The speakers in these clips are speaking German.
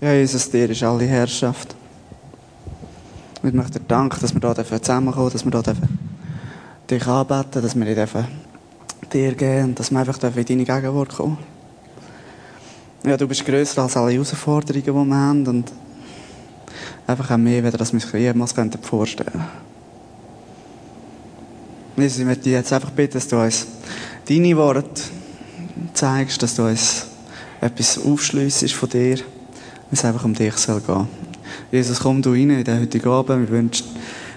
Ja, Jesus, dir ist alle Herrschaft. Wir möchten dir danken, dass wir hier zusammenkommen dass wir hier dich anbeten dass wir dir dir geben und dass wir einfach in deine Gegenwart kommen Ja, du bist grösser als alle Herausforderungen, die wir haben und einfach auch mehr, als wir uns jemals vorstellen können. Jesus, ich möchte dich jetzt einfach bitten, dass du uns deine Worte zeigst, dass du uns etwas aufschliessest von dir, es einfach um dich soll gehen. Jesus, komm du rein in den heutigen Abend. Wir wünschen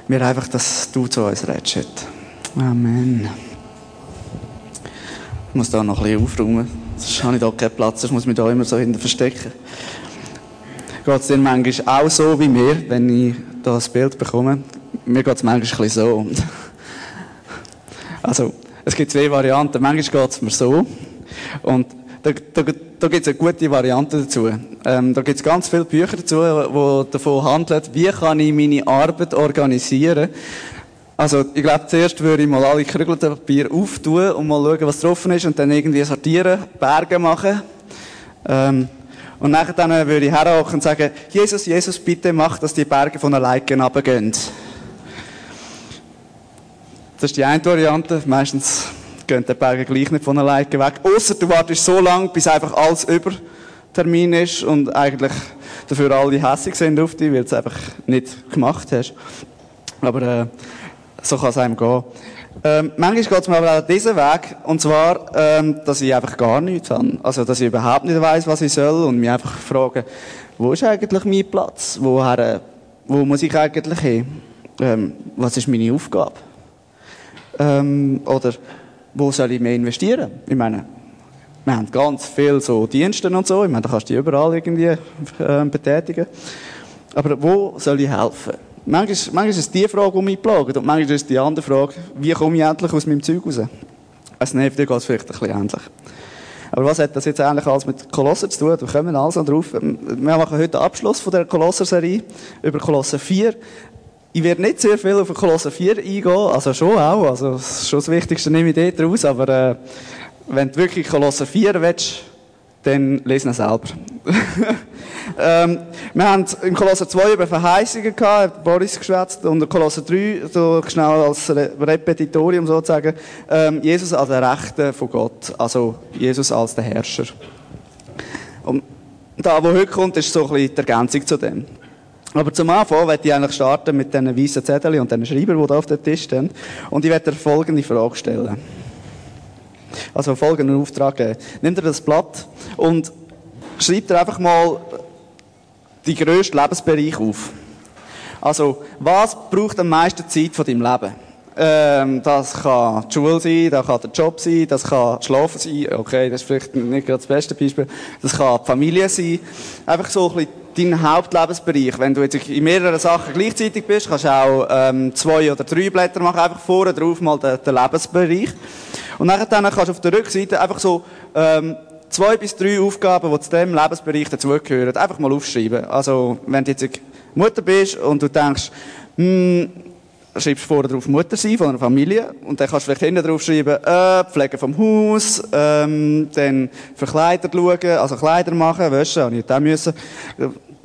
mir einfach, dass du zu uns redest. Amen. Ich muss da noch ein bisschen aufräumen. Sonst habe ich da keinen Platz. Ich muss mich da immer so hinten verstecken. Geht es dir manchmal auch so wie mir, wenn ich da ein Bild bekomme? Mir geht es manchmal ein bisschen so. Also, es gibt zwei Varianten. Manchmal geht es mir so. Und da, da, da gibt es eine gute Variante dazu. Ähm, da gibt es ganz viele Bücher dazu, die davon handeln, wie kann ich meine Arbeit organisieren. Also, ich glaube, zuerst würde ich mal alle gekrügelten Papier auftun und mal schauen, was drauf ist und dann irgendwie sortieren, Berge machen. Ähm, und nachher dann würde ich herhocken und sagen, Jesus, Jesus, bitte mach, dass die Berge von alleine runtergehen. Das ist die eine Variante. Meistens gehen die Berge gleich nicht von alleine weg. Außer du wartest so lange, bis einfach alles über Termin ist und eigentlich dafür alle hässlich sind auf dich, weil du es einfach nicht gemacht hast. Aber äh, so kann es einem gehen. Ähm, manchmal geht es mir aber auch diesen Weg, und zwar, ähm, dass ich einfach gar nichts habe. Also, dass ich überhaupt nicht weiß, was ich soll und mich einfach frage, wo ist eigentlich mein Platz? Woher, wo muss ich eigentlich hin? Ähm, was ist meine Aufgabe? Ähm, oder wo soll ich mehr investieren? Ich meine, wir haben ganz viel so Dienste und so. Ich meine, da kannst du die überall irgendwie äh, betätigen. Aber wo soll ich helfen? Manchmal, manchmal ist es die Frage, die mich plagt. Und manchmal ist es die andere Frage, wie komme ich endlich aus meinem Zeug raus? Also, nee, dir geht es vielleicht ein bisschen ähnlich. Aber was hat das jetzt eigentlich alles mit Kolosser zu tun? Wir kommen also drauf. Wir machen heute den Abschluss von der Kolosser-Serie über Kolosser 4. Ich werde nicht sehr viel auf Kolosser 4 eingehen, also schon auch, also schon das Wichtigste nehme ich dort raus, aber äh, wenn du wirklich Kolosser 4 willst, dann lesen selber. ähm, wir haben im Kolosser 2 über Verheißungen gehabt, Boris geschwätzt, und im Kolosser 3, so schnell als Repetitorium sozusagen, ähm, Jesus als der Rechte von Gott, also Jesus als der Herrscher. Und da, wo heute kommt, ist so ein bisschen die Ergänzung zu dem. Aber zum Anfang werde ich eigentlich starten mit diesen weißen Zetteln und diesen Schreibern, die da auf dem Tisch stehen. Und ich werde dir folgende Frage stellen. Also folgenden Auftrag geben. Nimm dir das Blatt und schreib dir einfach mal die grössten Lebensbereiche auf. Also, was braucht am meisten Zeit von deinem Leben? Ähm, das kann die Schule sein, das kann der Job sein, das kann Schlafen sein. Okay, das ist vielleicht nicht gerade das beste Beispiel. Das kann die Familie sein. Einfach so ein bisschen dein Hauptlebensbereich. Wenn du jetzt in mehreren Sachen gleichzeitig bist, kannst du auch ähm, zwei oder drei Blätter machen, einfach vorne drauf mal den, den Lebensbereich. Und nachher dann kannst du auf der Rückseite einfach so ähm, zwei bis drei Aufgaben, die zu diesem Lebensbereich dazugehören, einfach mal aufschreiben. Also, wenn du jetzt Mutter bist und du denkst, hm, schreibst vorne drauf Mutter sein von einer Familie und dann kannst du vielleicht hinten drauf schreiben, äh, Pflege vom Haus, ähm, dann für Kleider schauen, also Kleider machen, waschen, habe ich nicht müssen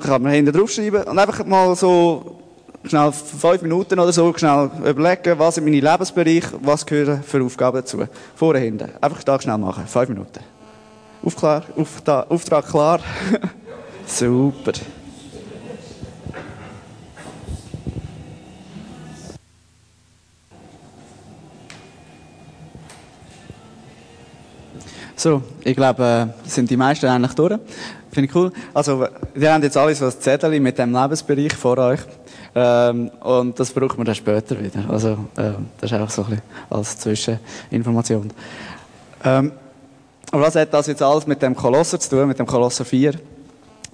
kann man hinten draufschreiben und einfach mal so schnell fünf Minuten oder so schnell überlegen, was sind meine Lebensbereiche, was gehören für Aufgaben dazu. Vorne, hinten. Einfach da schnell machen. Fünf Minuten. Aufklar, auf, da, Auftrag klar. Super. So, ich glaube, äh, sind die meisten eigentlich durch. Finde ich cool. Also, wir haben jetzt alles so ein Zettel mit dem Lebensbereich vor euch. Ähm, und das braucht man dann später wieder. Also, äh, das ist einfach so ein bisschen als Zwischeninformation. Ähm, was hat das jetzt alles mit dem Kolosser zu tun, mit dem Kolosser 4?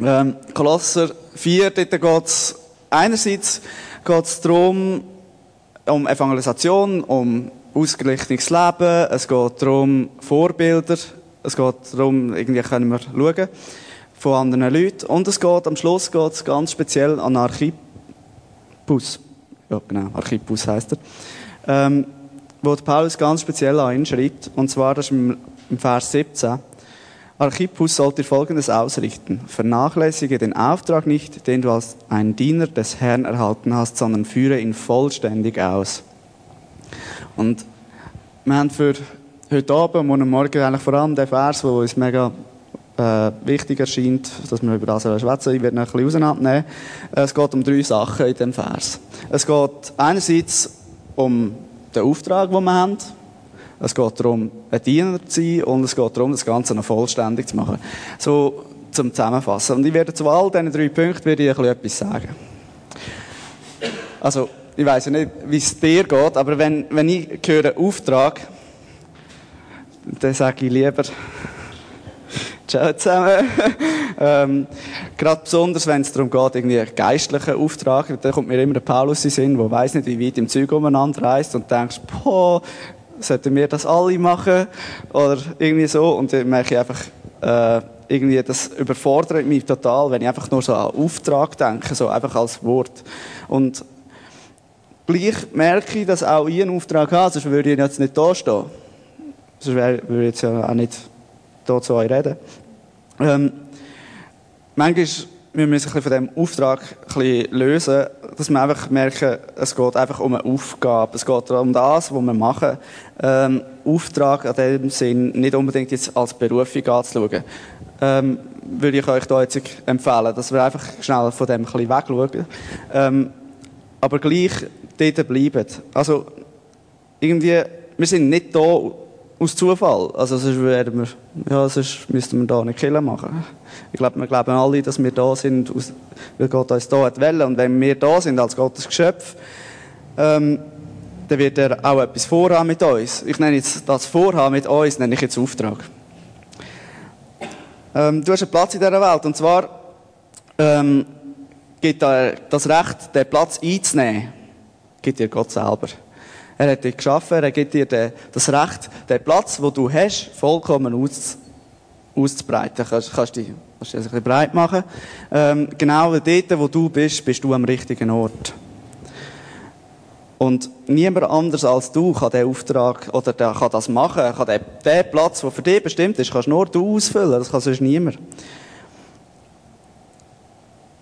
Ähm, Kolosser 4, dort geht es einerseits geht's darum, um Evangelisation, um ausgeglichenes Leben, es geht darum, Vorbilder, es geht darum, irgendwie können wir schauen, von anderen Leuten. Und es geht, am Schluss geht es ganz speziell an Archippus. Ja, genau, Archippus heisst er. Ähm, wo Paulus ganz speziell an ihn schreibt. Und zwar, das ist im, im Vers 17. Archippus sollte Folgendes ausrichten. Vernachlässige den Auftrag nicht, den du als ein Diener des Herrn erhalten hast, sondern führe ihn vollständig aus. Und wir haben für heute Abend und Morgen eigentlich vor allem den Vers, der uns mega äh, wichtig erscheint, dass wir über das schwätzen. Ich werde noch ein bisschen auseinandernehmen. Es geht um drei Sachen in dem Vers. Es geht einerseits um den Auftrag, den wir haben. Es geht darum, ein Diener zu sein und es geht darum, das Ganze noch vollständig zu machen. So zum Zusammenfassen. Und ich werde zu all diesen drei Punkten werde ich etwas sagen. Also, ich weiß ja nicht, wie es dir geht, aber wenn, wenn ich höre Auftrag, dann sage ich lieber, Ciao zusammen. ähm, gerade besonders, wenn es darum geht, irgendwie einen geistlichen Auftrag, dann kommt mir immer der Paulus in Sinn, der weiß nicht, wie weit im Zeug umeinander reist und denkst, boah, sollten wir das alle machen? Oder irgendwie so. Und dann merke ich einfach, äh, irgendwie, das überfordert mich total, wenn ich einfach nur so an Auftrag denke, so einfach als Wort. Und gleich merke ich, dass auch ich einen Auftrag habe, sonst würde ich jetzt nicht da stehen. Sonst würde ich jetzt ja auch nicht hier zu euch reden. Ähm, manchmal müssen wir sich von diesem Auftrag ein lösen, dass wir einfach merken, es geht einfach um eine Aufgabe. Es geht um das, was wir machen. Ähm, Auftrag in dem Sinn nicht unbedingt jetzt als Berufung anzuschauen. Ähm, würde ich euch da jetzt empfehlen, dass wir einfach schnell von dem ein bisschen wegschauen. Ähm, aber gleich dort bleiben. Also, irgendwie, wir sind nicht da aus Zufall. Also sonst, wir, ja, sonst müssten wir da eine Kille machen. Ich glaube, wir glauben alle, dass wir da sind, weil Gott uns da hat wollen. Und wenn wir da sind als Gottes Geschöpf, ähm, dann wird er auch etwas vorhaben mit uns. Ich nenne jetzt das Vorhaben mit uns, nenne ich jetzt Auftrag. Ähm, du hast einen Platz in dieser Welt und zwar ähm, gibt dir das Recht, den Platz einzunehmen, gibt dir Gott selber. Er hat dich geschaffen, er gibt dir das Recht, den Platz, wo du hast, vollkommen aus, auszubreiten. Kannst, kannst dich kannst dich ein bisschen breit machen. Ähm, genau dort, wo du bist, bist du am richtigen Ort. Und niemand anders als du kann diesen Auftrag oder der kann das machen, kann den, den Platz, der für dich bestimmt ist, kannst nur du ausfüllen. Das kann sonst niemand.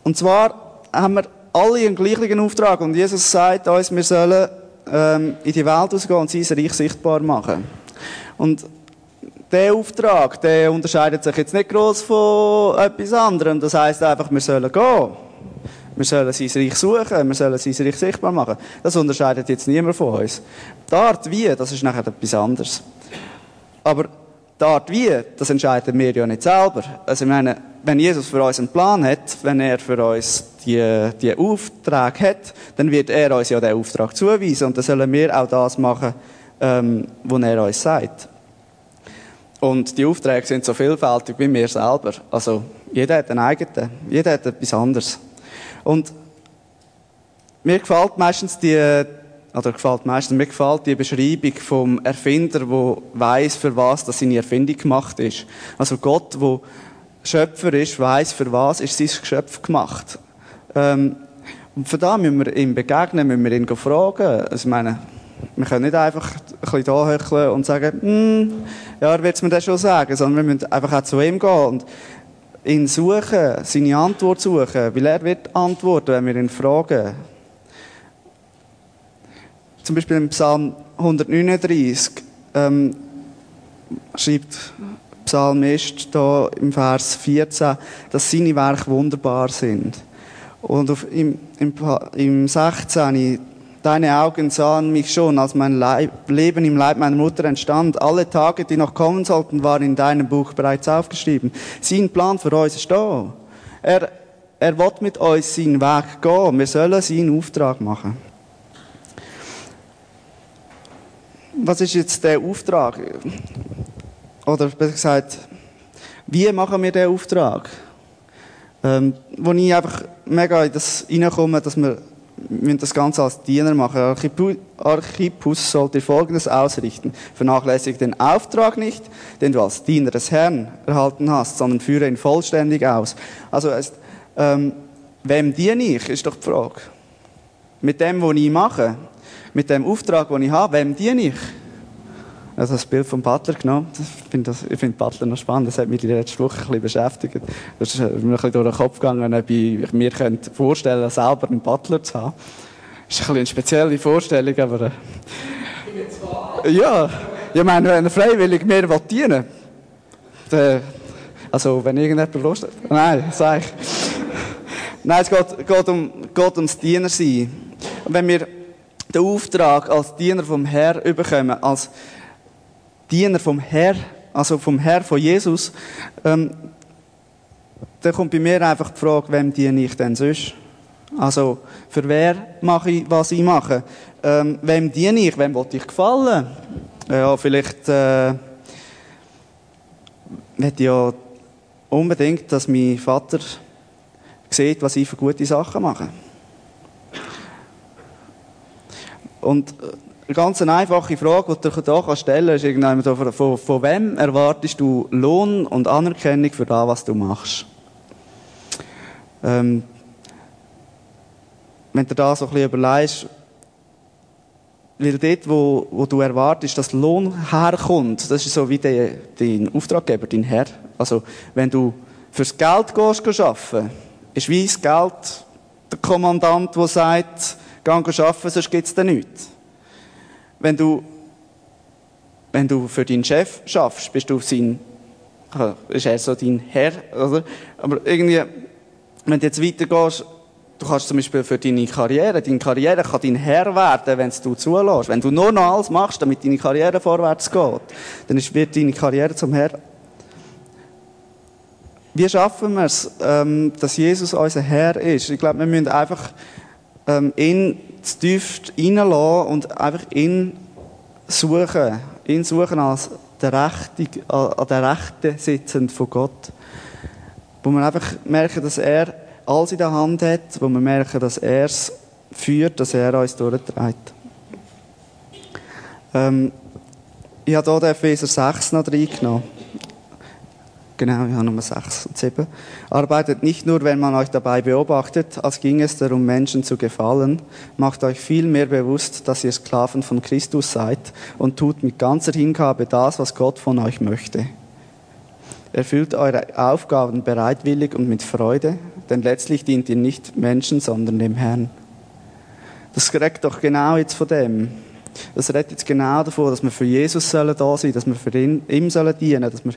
Und zwar haben wir alle einen gleichen Auftrag. Und Jesus sagt uns, wir sollen ähm, in die Welt rausgehen und sein Reich sichtbar machen. Und der Auftrag, der unterscheidet sich jetzt nicht groß von etwas anderem. Das heißt einfach, wir sollen gehen. Wir sollen sein Reich suchen, wir sollen sein Reich sichtbar machen. Das unterscheidet jetzt niemand von uns. Die Art wie, das ist nachher etwas anderes. Aber die Art wie, das entscheiden wir ja nicht selber. Also ich meine, wenn Jesus für uns einen Plan hat, wenn er für uns die, die Aufträge hat, dann wird er uns ja den Auftrag zuweisen und dann sollen wir auch das machen, ähm, was er uns sagt. Und die Aufträge sind so vielfältig wie wir selber. Also jeder hat einen eigenen, jeder hat etwas anderes. Und mir gefällt meistens die, oder gefällt meistens, mir gefällt die Beschreibung vom Erfinder, der weiß, für was das seine Erfindung gemacht ist. Also Gott, der Schöpfer ist, weiß, für was ist sein Geschöpf gemacht. Ähm, und für das müssen wir ihm begegnen, müssen wir ihn fragen. Also, ich meine, wir können nicht einfach ein bisschen da und sagen, hm, ja, er wird es mir das schon sagen, sondern wir müssen einfach auch zu ihm gehen und ihn suchen, seine Antwort suchen, weil er wird antworten, wenn wir ihn fragen. Zum Beispiel im Psalm 139 ähm, schreibt Psalmist da im Vers 14, dass seine Werke wunderbar sind. Und auf, im, im, im 16, deine Augen sahen mich schon, als mein Leib, Leben im Leib meiner Mutter entstand. Alle Tage, die noch kommen sollten, waren in deinem Buch bereits aufgeschrieben. Sein Plan für uns ist da. Er, er will mit uns seinen Weg gehen. Wir sollen seinen Auftrag machen. Was ist jetzt der Auftrag? Oder besser gesagt, wie machen wir den Auftrag? Ähm, wo ich einfach mega in das reinkomme, dass wir, wir das Ganze als Diener machen. Archippus sollte Folgendes ausrichten. Vernachlässige den Auftrag nicht, den du als Diener des Herrn erhalten hast, sondern führe ihn vollständig aus. Also, es, ähm, wem diene ich, ist doch die Frage. Mit dem, was ich mache, mit dem Auftrag, den ich habe, wem diene ich? Also das Bild vom Butler genommen. Ich finde, das, ich finde Butler noch spannend. Das hat mich die letzte Woche ein bisschen beschäftigt. Das ist mir ein bisschen durch den Kopf gegangen, ob ich mir könnte vorstellen selber einen Butler zu haben. Das ist ein bisschen eine spezielle Vorstellung, aber... Äh, ja, ich meine, wenn er freiwillig mehr dienen will, also wenn irgendjemand Lust hat... Nein, sag ich. Nein, es geht, geht, um, geht ums Diener sein. Wenn wir den Auftrag als Diener vom Herr bekommen, als Diener vom Herr, also vom Herr von Jesus, ähm, dann kommt bei mir einfach die Frage, wem diene ich denn sonst? Also, für wer mache ich, was ich mache? Ähm, wem diene ich? Wem will ich gefallen? Ja, vielleicht äh, möchte ja unbedingt, dass mein Vater sieht, was ich für gute Sachen mache. Und eine ganz einfache Frage, die du hier stellen kannst, ist von, von, von wem erwartest du Lohn und Anerkennung für das, was du machst? Ähm, wenn du da so ein bisschen überlegst, weil dort, wo, wo du erwartest, dass Lohn herkommt, das ist so wie der, dein Auftraggeber, dein Herr. Also, wenn du fürs Geld gehst, arbeiten, ist wie das Geld der Kommandant, der sagt, geh arbeiten, sonst gibt es dir nichts. Wenn du, wenn du für deinen Chef schaffst, bist du sein, ist er so dein Herr, oder? Aber irgendwie, wenn du jetzt weitergehst, du kannst zum Beispiel für deine Karriere, deine Karriere kann dein Herr werden, wenn du zulässt. Wenn du nur noch alles machst, damit deine Karriere vorwärts geht, dann wird deine Karriere zum Herr. Wie schaffen wir es, ähm, dass Jesus unser Herr ist? Ich glaube, wir müssen einfach ähm, ihn zu tief reinlassen und einfach ihn suchen. Ihn suchen als der Rechte, an der Rechte sitzend von Gott. Wo wir einfach merken, dass er alles in der Hand hat, wo wir merken, dass er es führt, dass er uns durchträgt. Ähm, ich habe hier den Epheser 6 noch reingenommen. Genau, ja, Nummer 6 und 7. Arbeitet nicht nur, wenn man euch dabei beobachtet, als ging es darum, Menschen zu gefallen. Macht euch viel mehr bewusst, dass ihr Sklaven von Christus seid und tut mit ganzer Hingabe das, was Gott von euch möchte. Erfüllt eure Aufgaben bereitwillig und mit Freude, denn letztlich dient ihr nicht Menschen, sondern dem Herrn. Das redet doch genau jetzt von dem. Das redet jetzt genau davon, dass wir für Jesus sollen da sein, dass wir für ihn, ihm sollen dienen, dass wir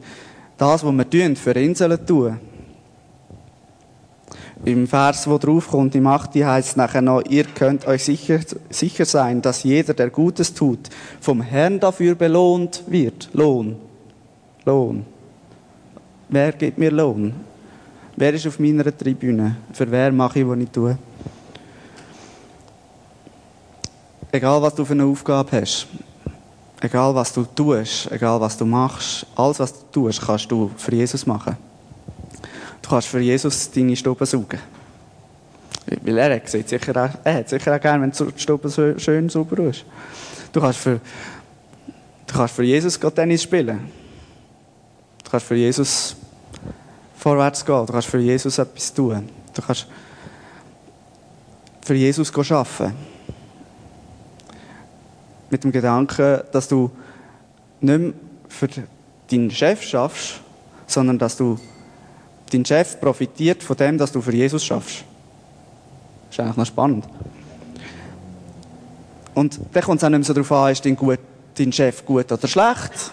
das, was wir tun, für ihn sollen tun. Im Vers, wo drauf kommt, im 8. heißt es nachher noch, ihr könnt euch sicher, sicher sein, dass jeder, der Gutes tut, vom Herrn dafür belohnt wird. Lohn. Lohn. Wer gibt mir Lohn? Wer ist auf meiner Tribüne? Für wer mache ich, was ich tue? Egal, was du für eine Aufgabe hast, Egal was du tust, egal was du machst, alles was du tust, kannst du für Jesus machen. Du kannst für Jesus deine Stube saugen. Weil er hat, sicher auch, hat sicher auch gerne, wenn die Stube schön sauber ist. Du kannst für, du kannst für Jesus Tennis spielen. Du kannst für Jesus vorwärts gehen. Du kannst für Jesus etwas tun. Du kannst für Jesus arbeiten mit dem Gedanken, dass du nicht mehr für deinen Chef schaffst, sondern dass du dein Chef profitiert von dem, dass du für Jesus schaffst. Das ist eigentlich noch spannend. Und dann kommt es auch nicht mehr so darauf an, ist dein, gut, dein Chef gut oder schlecht,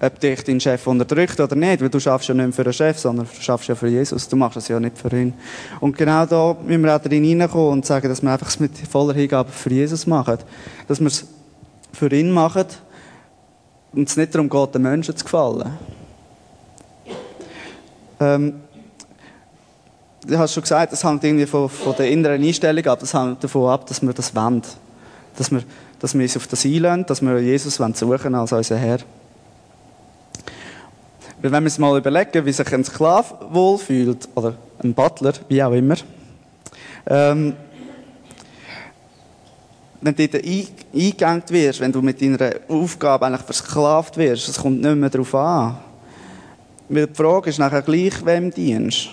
ob dich dein Chef unterdrückt oder nicht, weil du schaffst ja nicht mehr für den Chef, sondern du schaffst ja für Jesus. Du machst es ja nicht für ihn. Und genau da müssen wir auch drin reinkommen und sagen, dass wir einfach es mit voller Hingabe für Jesus machen. Dass wir es für ihn machen und es nicht darum geht, den Menschen zu gefallen. Ähm, du hast schon gesagt, das hängt irgendwie von, von, der inneren Einstellung ab, das hängt davon ab, dass wir das wollen. Dass wir, dass wir uns auf das einlösen, dass wir Jesus suchen als unser Herr. Wenn wir uns mal überlegen, wie sich ein Sklave wohlfühlt, oder ein Butler, wie auch immer, ähm, wenn du dort eingegangen wirst, wenn du mit deiner Aufgabe eigentlich versklavt wirst, es kommt nicht mehr darauf an. Weil die Frage ist nachher gleich, wem dienst.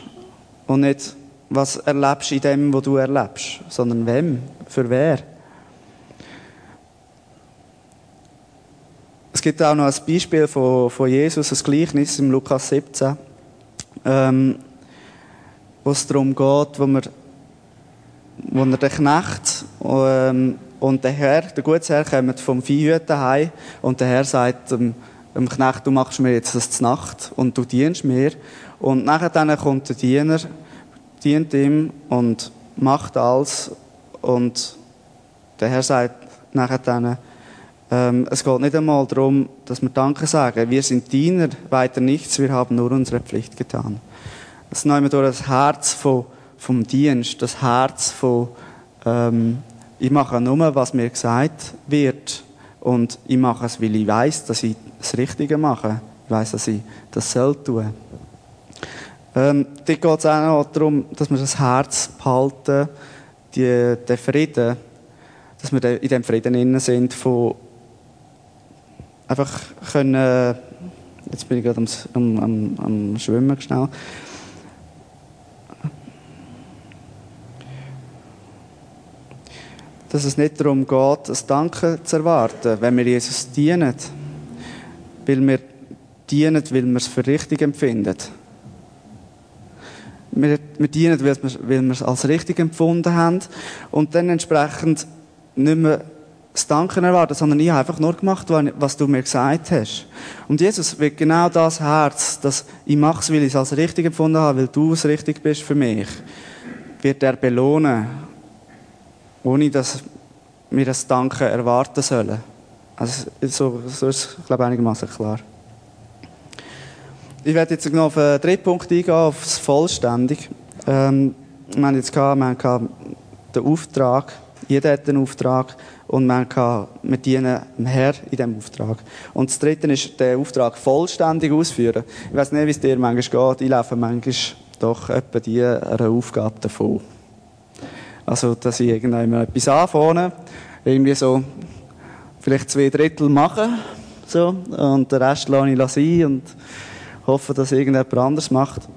Und nicht, was erlebst du in dem, was du erlebst, sondern wem, für wer. Es gibt auch noch ein Beispiel von, von Jesus, ein Gleichnis im Lukas 17, ähm, wo es darum geht, wo, wir, wo er den Knecht ähm, und der Herr, der Gutsherr, kommen vom Viehhüten heim und der Herr sagt dem, dem Knecht, du machst mir jetzt das Nacht und du dienst mir. Und nachher dann kommt der Diener, dient ihm und macht alles und der Herr sagt nachher dann, ähm, es geht nicht einmal darum, dass wir Danke sagen. Wir sind Diener, weiter nichts, wir haben nur unsere Pflicht getan. Das nehmen wir durch das Herz von, vom Dienst, das Herz von, ähm, ich mache nur, was mir gesagt wird. Und ich mache es, weil ich weiß, dass ich das Richtige mache. Ich weiß, dass ich das soll tun. Ähm, dort geht es auch noch darum, dass wir das Herz behalten, die, den Frieden, dass wir in dem Frieden innen sind, von einfach können, jetzt bin ich gerade am, am, am Schwimmen schnell. Dass es nicht darum geht, das Danke zu erwarten, wenn wir Jesus dienen. Weil wir dienen, weil wir es für richtig empfinden. Wir, wir dienen, weil wir, weil wir es als richtig empfunden haben und dann entsprechend nicht mehr das Danken erwarten, sondern ich habe einfach nur gemacht, was du mir gesagt hast. Und Jesus wird genau das Herz, dass ich mache weil ich es als richtig empfunden habe, weil du es richtig bist für mich, wird er belohnen, ohne dass wir das Danken erwarten sollen. Also so, so ist es, glaube einigermaßen klar. Ich werde jetzt noch auf den dritten Punkt eingehen, auf das Vollständig. Ähm, wir haben jetzt gehabt, wir haben den Auftrag, jeder hat einen Auftrag und man kann, wir dienen dem Herr in diesem Auftrag. Und das Dritte ist, den Auftrag vollständig ausführen. Ich weiß nicht, wie es dir manchmal geht. Ich laufe manchmal doch etwa die einer Aufgabe davon. Also, dass ich irgendwann etwas anfange, irgendwie so vielleicht zwei Drittel mache, so, und den Rest lasse ich sein und hoffe, dass irgendjemand anders macht.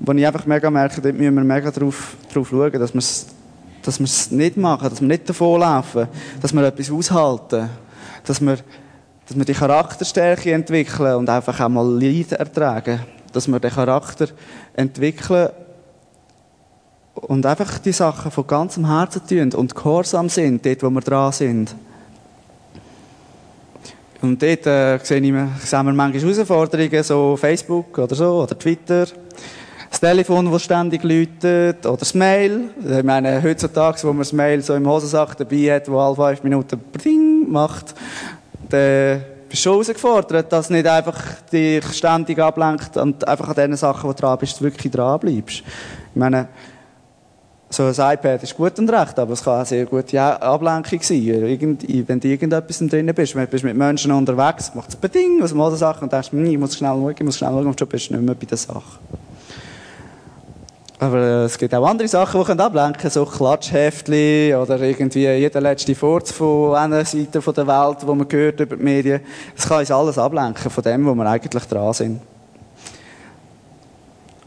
Wo ich einfach mega merke, dort müssen wir mega drauf, drauf schauen, dass wir es dass wir es nicht machen, dass wir nicht davonlaufen, dass wir etwas aushalten, dass wir, dass wir die Charakterstärke entwickeln und einfach auch mal Leid ertragen, dass wir den Charakter entwickeln und einfach die Sachen von ganzem Herzen tun und gehorsam sind, dort, wo wir dran sind. Und dort äh, sehen wir manchmal Herausforderungen, so Facebook oder so, oder Twitter das Telefon, das ständig läutet, oder das Mail. Ich meine, heutzutage, wo man das Mail so im Hosensack dabei hat, wo alle fünf Minuten Ding macht, dann bist du schon herausgefordert, dass nicht einfach dich ständig ablenkt und einfach an den Sachen, du dran bist, wirklich dran bleibst. Ich meine, so ein iPad ist gut und recht, aber es kann eine sehr gute Ablenkung sein. wenn du irgendetwas drin bist, wenn du mit Menschen unterwegs, macht es Beding aus dem Sachen und denkst, hm, ich muss schnell schauen, ich muss schnell schauen, und schon bist du nicht mehr bei der Sache. Aber äh, es gibt auch andere Sachen, die ablenken können, so Klatschheftchen oder irgendwie jeder letzte Furz von einer Seite der Welt, wo man hört über die Medien. Das kann uns alles ablenken von dem, wo wir eigentlich dran sind.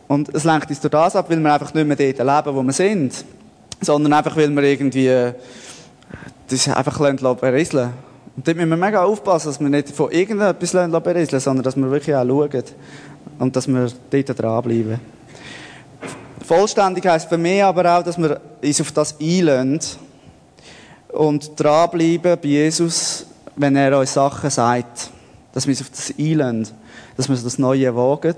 Und es lenkt uns durch das ab, weil wir einfach nicht mehr dort leben, wo wir sind. Sondern einfach, weil wir irgendwie äh, das einfach berieseln Und dort müssen wir mega aufpassen, dass wir nicht von irgendetwas berieseln sondern dass wir wirklich auch schauen. Und dass wir dort dranbleiben. Vollständig heisst für mich aber auch, dass wir uns auf das einlösen und dranbleiben bei Jesus, wenn er uns Sachen sagt. Dass wir uns auf das einlösen, dass wir das Neue wagen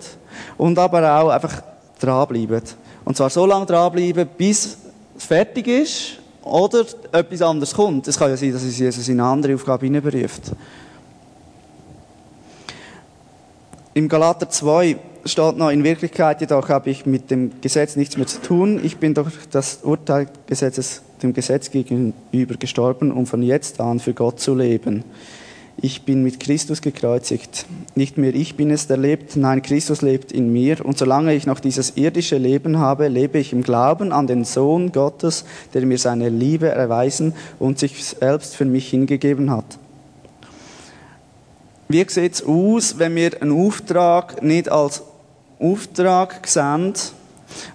und aber auch einfach dranbleiben. Und zwar so lange dranbleiben, bis es fertig ist oder etwas anderes kommt. Es kann ja sein, dass Jesus in eine andere Aufgabe hineinberuft. Im Galater 2 steht noch, in Wirklichkeit jedoch habe ich mit dem Gesetz nichts mehr zu tun. Ich bin durch das Urteil Gesetzes dem Gesetz gegenüber gestorben, um von jetzt an für Gott zu leben. Ich bin mit Christus gekreuzigt. Nicht mehr ich bin es, der lebt, nein, Christus lebt in mir. Und solange ich noch dieses irdische Leben habe, lebe ich im Glauben an den Sohn Gottes, der mir seine Liebe erweisen und sich selbst für mich hingegeben hat. Wie sieht es aus, wenn wir einen Auftrag nicht als Auftrag sehen,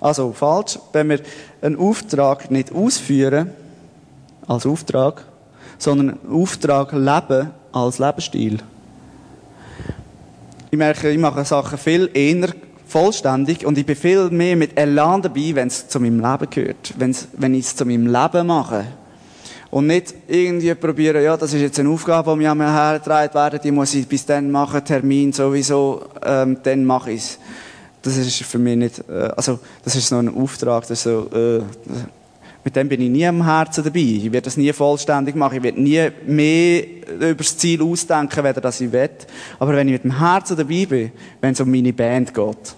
also falsch, wenn wir einen Auftrag nicht ausführen, als Auftrag, sondern einen Auftrag leben als Lebensstil. Ich merke, ich mache Sachen viel eher vollständig und ich bin viel mehr mit Elan dabei, wenn es zu meinem Leben gehört. Wenn's, wenn ich es zu meinem Leben mache. Und nicht irgendwie probieren, ja, das ist jetzt eine Aufgabe, die mir hergetragen werden, die muss ich bis dann machen, Termin sowieso, ähm, dann mache ich es. Das ist für mich nicht, äh, also, das ist so ein Auftrag, das ist so, äh, mit dem bin ich nie am Herzen dabei. Ich werde das nie vollständig machen. Ich werde nie mehr über das Ziel ausdenken, weder das ich will. Aber wenn ich mit dem Herzen dabei bin, wenn es um meine Band geht,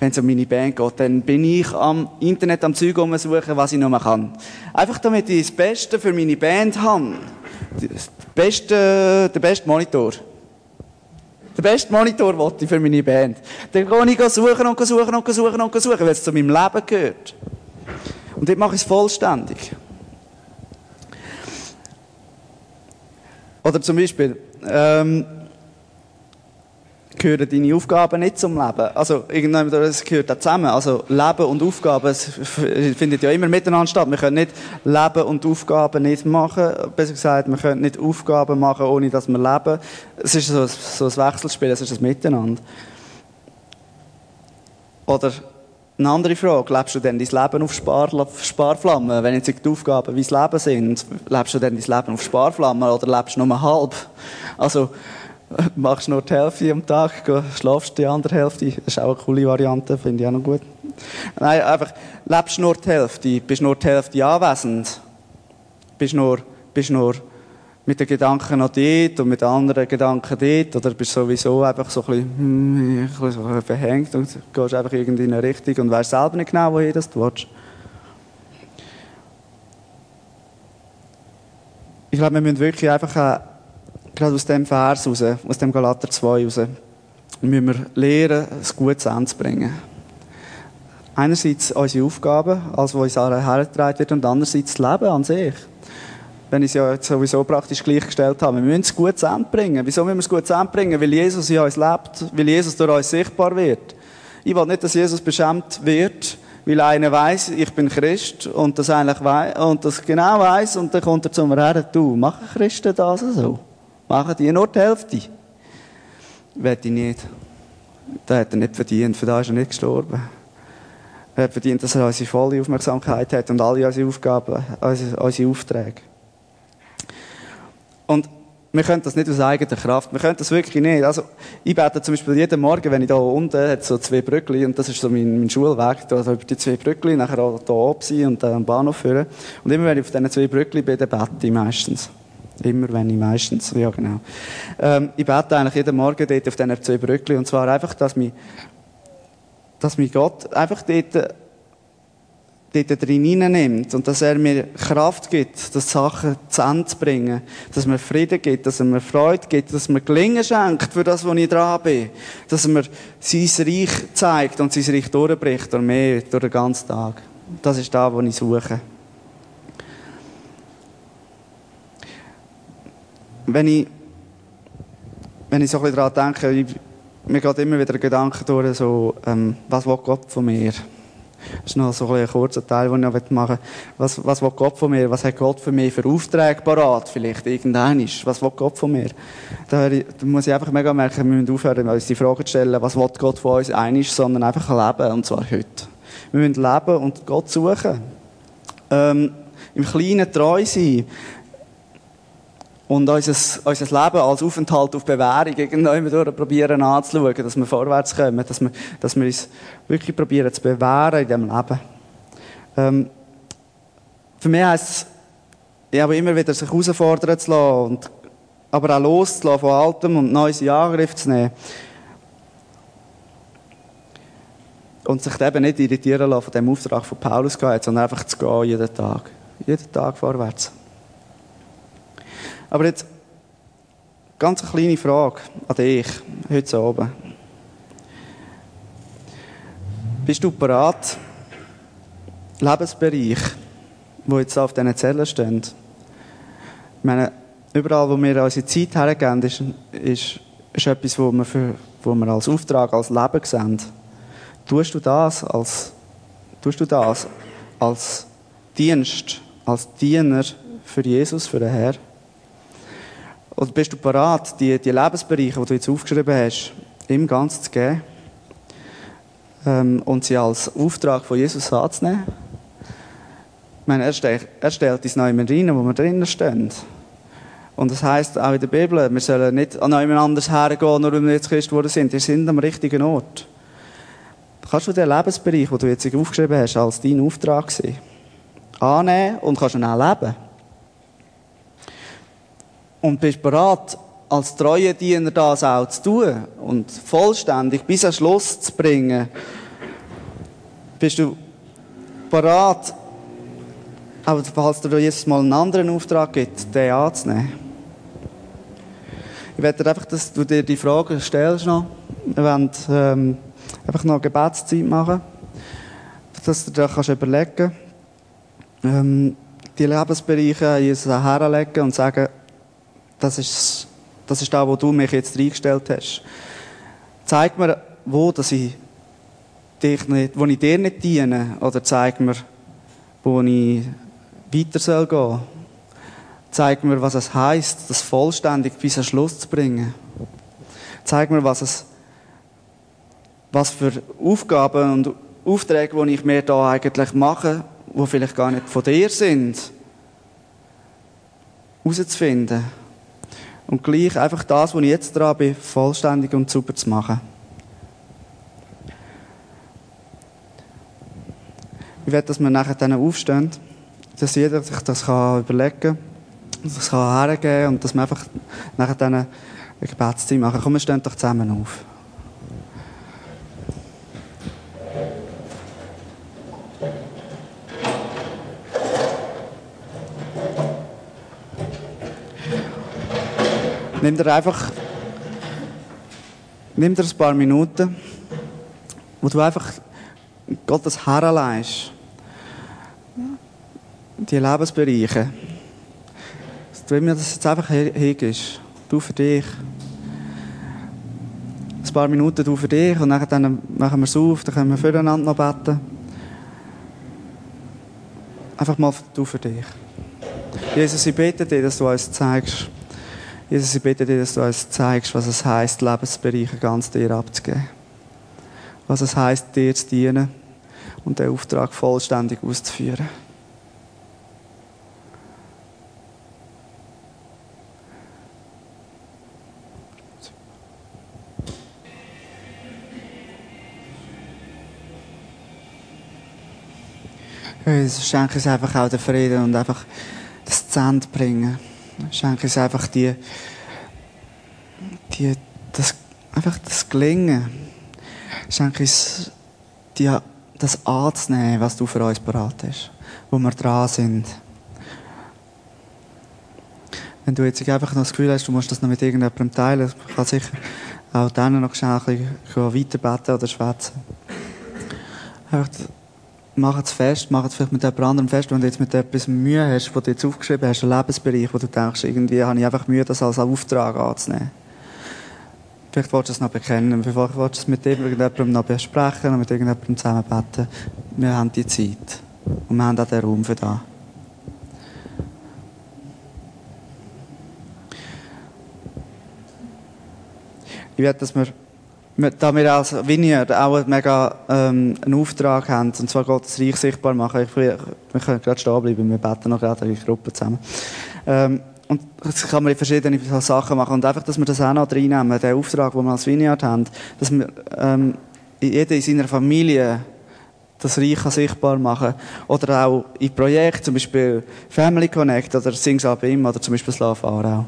wenn es um meine Band geht, dann bin ich am Internet am Zeug suchen, was ich noch kann. Einfach damit ich das Beste für meine Band habe. Das beste, der beste Monitor. Der beste Monitor wollte ich für meine Band. Dann gehe ich suchen und suchen und suchen und suchen, weil es zu meinem Leben gehört. Und dort mache ich es vollständig. Oder zum Beispiel, ähm, gehören deine Aufgaben nicht zum Leben. Also, das gehört auch zusammen. Also, Leben und Aufgaben, es findet ja immer miteinander statt. Wir können nicht Leben und Aufgaben nicht machen. Besser gesagt, wir können nicht Aufgaben machen, ohne dass wir leben. Es ist so, so ein Wechselspiel, es ist ein Miteinander. Oder, eine andere Frage, lebst du denn dein Leben auf Spar Sparflammen? Wenn jetzt die Aufgaben wie das Leben sind, lebst du denn dein Leben auf Sparflammen oder lebst du nur halb? Also, machst nur die Hälfte am Tag, schlafst die andere Hälfte. Das ist auch eine coole Variante, finde ich auch noch gut. Nein, einfach, lebst nur die Hälfte, bist nur die Hälfte anwesend. Bist nur, bist nur mit den Gedanken noch dort und mit anderen Gedanken dort, oder bist sowieso einfach so ein bisschen, hm, ein bisschen verhängt und gehst einfach irgendwie in eine Richtung und weißt selber nicht genau, wohin das du willst. Ich glaube, wir müssen wirklich einfach gerade aus dem Vers raus, aus dem Galater 2 raus, müssen wir lernen, es gut zu Ende zu bringen. Einerseits unsere Aufgaben, als was uns hergetragen wird, und andererseits das Leben an sich. Wenn ich es ja jetzt sowieso praktisch gleichgestellt habe. Wir müssen es gut zu Ende bringen. Wieso müssen wir es gut zu Ende bringen? Weil Jesus in uns lebt, weil Jesus durch uns sichtbar wird. Ich will nicht, dass Jesus beschämt wird, weil einer weiß, ich bin Christ und das eigentlich weiß, und das genau weiß und dann kommt er zu mir her, du, machen Christen das so? Machen die nur die Hälfte? Will ich nicht. Das hat er nicht verdient, für das ist er nicht gestorben. Er hat verdient, dass er unsere volle Aufmerksamkeit hat und alle unsere Aufgaben, unsere, unsere Aufträge. Und wir können das nicht aus eigener Kraft. Wir können das wirklich nicht. Also, ich bete zum Beispiel jeden Morgen, wenn ich da unten, hat so zwei Brückli, und das ist so mein, mein Schulweg, da über die zwei Brückli, nachher auch da oben sein und dann am Bahnhof führen. Und immer wenn ich auf diesen zwei Brückli bin, bete ich meistens. Immer, wenn ich meistens, ja genau. Ähm, ich bete eigentlich jeden Morgen dort auf diesen zwei Brückli, und zwar einfach, dass mich, dass mich Gott einfach dort, dort drin nimmt und dass er mir Kraft gibt, das Sachen zu Ende zu bringen, dass mir Frieden gibt, dass er mir Freude gibt, dass er mir Gelingen schenkt für das, wo ich dran bin, dass er mir sein Reich zeigt und sein Reich durchbricht und mehr durch den ganzen Tag. Das ist da, wo ich suche. wenn ich, wenn ich so ein bisschen daran denke, ich, mir geht immer wieder ein Gedanke durch, so, ähm, was will Gott von mir? Das ist noch so ein, kurzer Teil, den ich noch machen will. Was, was will Gott von mir? Was hat Gott für mich für Aufträge parat? Vielleicht irgendein Was will Gott von mir? Da muss ich einfach mega merken, wir müssen aufhören, uns die Frage zu stellen, was will Gott von uns einisch, sondern einfach leben, und zwar heute. Wir müssen leben und Gott suchen. Ähm, Im Kleinen treu sein und unser, unser Leben als Aufenthalt auf Bewährung irgendwann probieren anzuschauen, dass wir vorwärts kommen, dass wir, dass wir uns wirklich probieren zu bewähren in diesem Leben. Ähm, für mich heisst es, ich habe immer wieder sich herausfordern zu lassen, und, aber auch loszulassen von Altem und Neues in Angriff zu nehmen. Und sich eben nicht irritieren lassen von dem Auftrag von Paulus sondern einfach zu gehen jeden Tag. Jeden Tag vorwärts. Aber jetzt, ganz eine kleine Frage an dich, heute Abend. Bist du bereit, Lebensbereich, wo jetzt auf diesen Zellen stehen? Ich meine, überall, wo wir unsere Zeit hergeben, ist, ist, ist etwas, wo wir, für, wo wir als Auftrag, als Leben sehen. Tust du das als, tust du das als Dienst, als Diener für Jesus, für den Herr? Oder bist du bereit, die, die Lebensbereiche, die du jetzt aufgeschrieben hast, ihm ganz zu geben ähm, und sie als Auftrag von Jesus anzunehmen? Ich meine, er stellt, er stellt uns immer rein, wo wir drinnen stehen. Und das heisst auch in der Bibel, wir sollen nicht an jemand anders hergehen, nur weil wir jetzt Christ geworden sind. Wir sind am richtigen Ort. Kannst du den Lebensbereich, den du jetzt aufgeschrieben hast, als deinen Auftrag sehen? Annehmen und kannst ihn auch leben. Und bist bereit, als treue Diener das auch zu tun und vollständig bis zum Schluss zu bringen. Bist du bereit, aber falls dir Jesus mal einen anderen Auftrag gibt, den anzunehmen. Ich werde einfach, dass du dir die Frage stellst noch. Wir wollen ähm, einfach noch Gebetszeit machen, dass du dir kannst überlegen ähm, die Lebensbereiche Jesus herlegen und sagen, das ist, das ist da, wo du mich jetzt reingestellt hast. Zeig mir, wo, dass ich dich nicht, wo ich dir nicht diene, oder zeig mir, wo ich weiter soll gehen. Zeig mir, was es heißt, das vollständig bis zum Schluss zu bringen. Zeig mir, was es, was für Aufgaben und Aufträge, die ich mir da eigentlich mache, die vielleicht gar nicht von dir sind, herauszufinden. Und gleich einfach das, was ich jetzt dran bin, vollständig und super zu machen. Ich werde, dass wir nachher dann aufstehen dass jeder sich das kann überlegen kann, das kann hergeben und dass wir einfach nachher dann eine Gebetszeit machen. Komm, wir stehen doch zusammen auf. Nimm dir einfach nimm dir ein paar Minuten, wo du einfach Gottes herleihst die Lebensbereiche, dass du mir das jetzt einfach hingibst. Du für dich. Ein paar Minuten du für dich und dann machen wir es auf, dann können wir füreinander noch beten. Einfach mal du für dich. Jesus, ich bete dir, dass du uns zeigst, Jesus, ich bete dir, dass du uns zeigst, was es heisst, Lebensbereiche ganz dir abzugeben. Was es heisst, dir zu dienen und den Auftrag vollständig auszuführen. Jesus, schenke uns einfach auch den Frieden und einfach das Zent bringen. Schenke uns einfach die, die, das, einfach das Gelingen. Schenke uns die, das anzunehmen, was du für uns bereit hast, wo wir dran sind. Wenn du jetzt einfach noch das Gefühl hast, du musst das noch mit irgendjemandem teilen, kann sicher auch dann noch schnell ein bisschen weiterbeten oder schwätzen. Einfach Mach es fest, mach es vielleicht mit jemand anderem fest, wenn du jetzt mit etwas Mühe hast, was du jetzt aufgeschrieben hast, einen Lebensbereich, wo du denkst, irgendwie habe ich einfach Mühe, das als Auftrag anzunehmen. Vielleicht willst du es noch bekennen, vielleicht willst du es mit irgendjemandem noch besprechen mit irgendjemandem zusammen beten. Wir haben die Zeit. Und wir haben auch den Raum für das. Ich werde, dass wir da wir als Vineyard auch mega ähm, einen Auftrag haben, und zwar Gottes Reich sichtbar machen. Ich, wir können gerade stehen bleiben, wir beten noch gerade in Gruppe zusammen. Ähm, und das kann man in verschiedene Sachen machen. Und einfach, dass wir das auch noch reinnehmen, den Auftrag, den wir als Vineyard haben, dass wir ähm, jeder in seiner Familie das Reich sichtbar machen Oder auch in Projekten, zum Beispiel Family Connect oder Sings Up Im oder zum Beispiel Slav Aarau.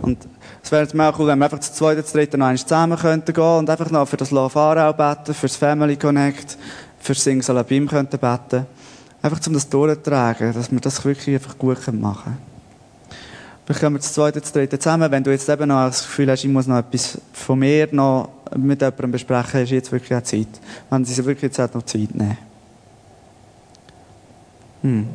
Und es wäre jetzt mal cool, wenn wir einfach zu zweit, zu dritten noch einmal zusammen könnten gehen und einfach noch für das Love Aarau beten, für das Family Connect, für Sing Salabim könnten beten. Einfach um das durchzutragen, dass wir das wirklich einfach gut machen können. Vielleicht können wir zu zweit, zu dritten zusammen. Wenn du jetzt eben noch das Gefühl hast, ich muss noch etwas von mir noch mit jemandem besprechen, ist jetzt wirklich auch Zeit. Wenn sie sich wirklich jetzt auch noch Zeit nehmen. Hm.